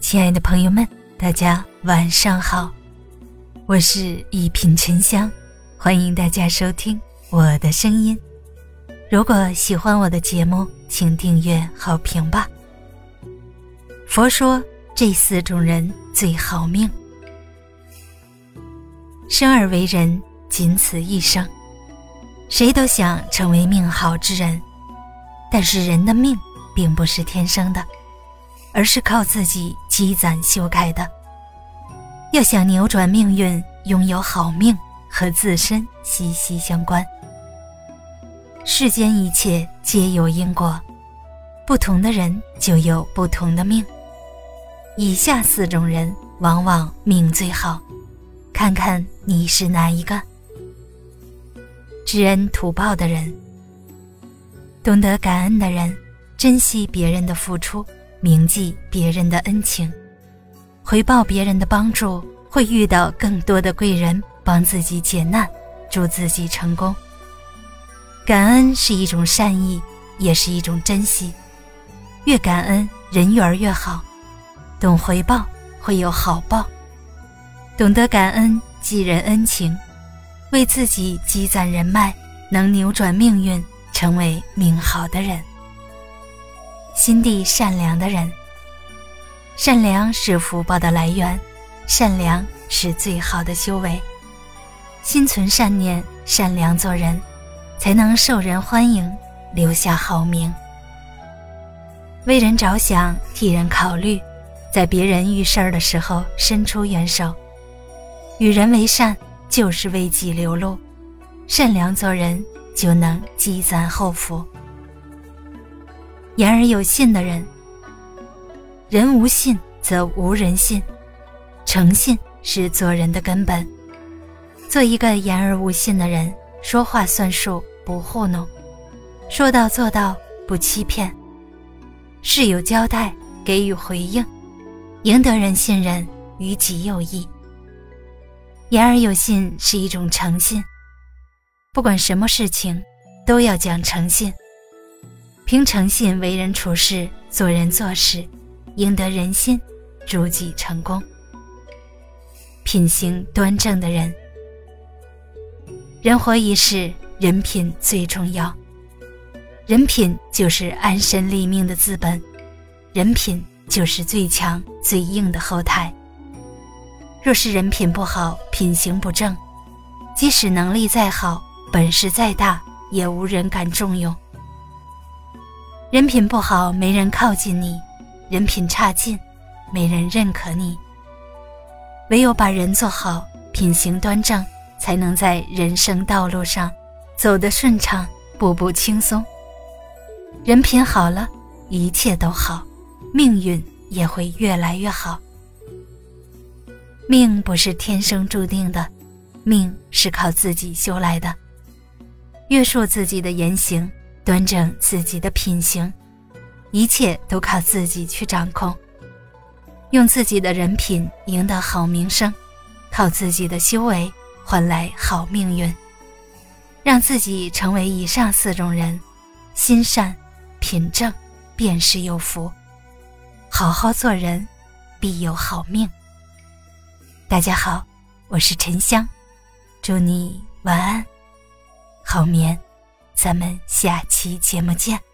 亲爱的朋友们，大家晚上好，我是一品沉香，欢迎大家收听我的声音。如果喜欢我的节目，请订阅好评吧。佛说这四种人最好命，生而为人，仅此一生，谁都想成为命好之人，但是人的命并不是天生的。而是靠自己积攒修改的。要想扭转命运，拥有好命和自身息息相关。世间一切皆有因果，不同的人就有不同的命。以下四种人往往命最好，看看你是哪一个？知恩图报的人，懂得感恩的人，珍惜别人的付出。铭记别人的恩情，回报别人的帮助，会遇到更多的贵人帮自己解难，助自己成功。感恩是一种善意，也是一种珍惜。越感恩，人缘越好。懂回报，会有好报。懂得感恩，记人恩情，为自己积攒人脉，能扭转命运，成为命好的人。心地善良的人，善良是福报的来源，善良是最好的修为。心存善念，善良做人，才能受人欢迎，留下好名。为人着想，替人考虑，在别人遇事儿的时候伸出援手。与人为善，就是为己留路。善良做人，就能积攒厚福。言而有信的人，人无信则无人信，诚信是做人的根本。做一个言而无信的人，说话算数，不糊弄，说到做到，不欺骗，事有交代，给予回应，赢得人信任，于己有益。言而有信是一种诚信，不管什么事情，都要讲诚信。凭诚信为人处事、做人做事，赢得人心，助己成功。品行端正的人，人活一世，人品最重要。人品就是安身立命的资本，人品就是最强最硬的后台。若是人品不好，品行不正，即使能力再好，本事再大，也无人敢重用。人品不好，没人靠近你；人品差劲，没人认可你。唯有把人做好，品行端正，才能在人生道路上走得顺畅，步步轻松。人品好了，一切都好，命运也会越来越好。命不是天生注定的，命是靠自己修来的。约束自己的言行。端正自己的品行，一切都靠自己去掌控。用自己的人品赢得好名声，靠自己的修为换来好命运。让自己成为以上四种人：心善、品正，便是有福。好好做人，必有好命。大家好，我是沉香，祝你晚安，好眠。咱们下期节目见。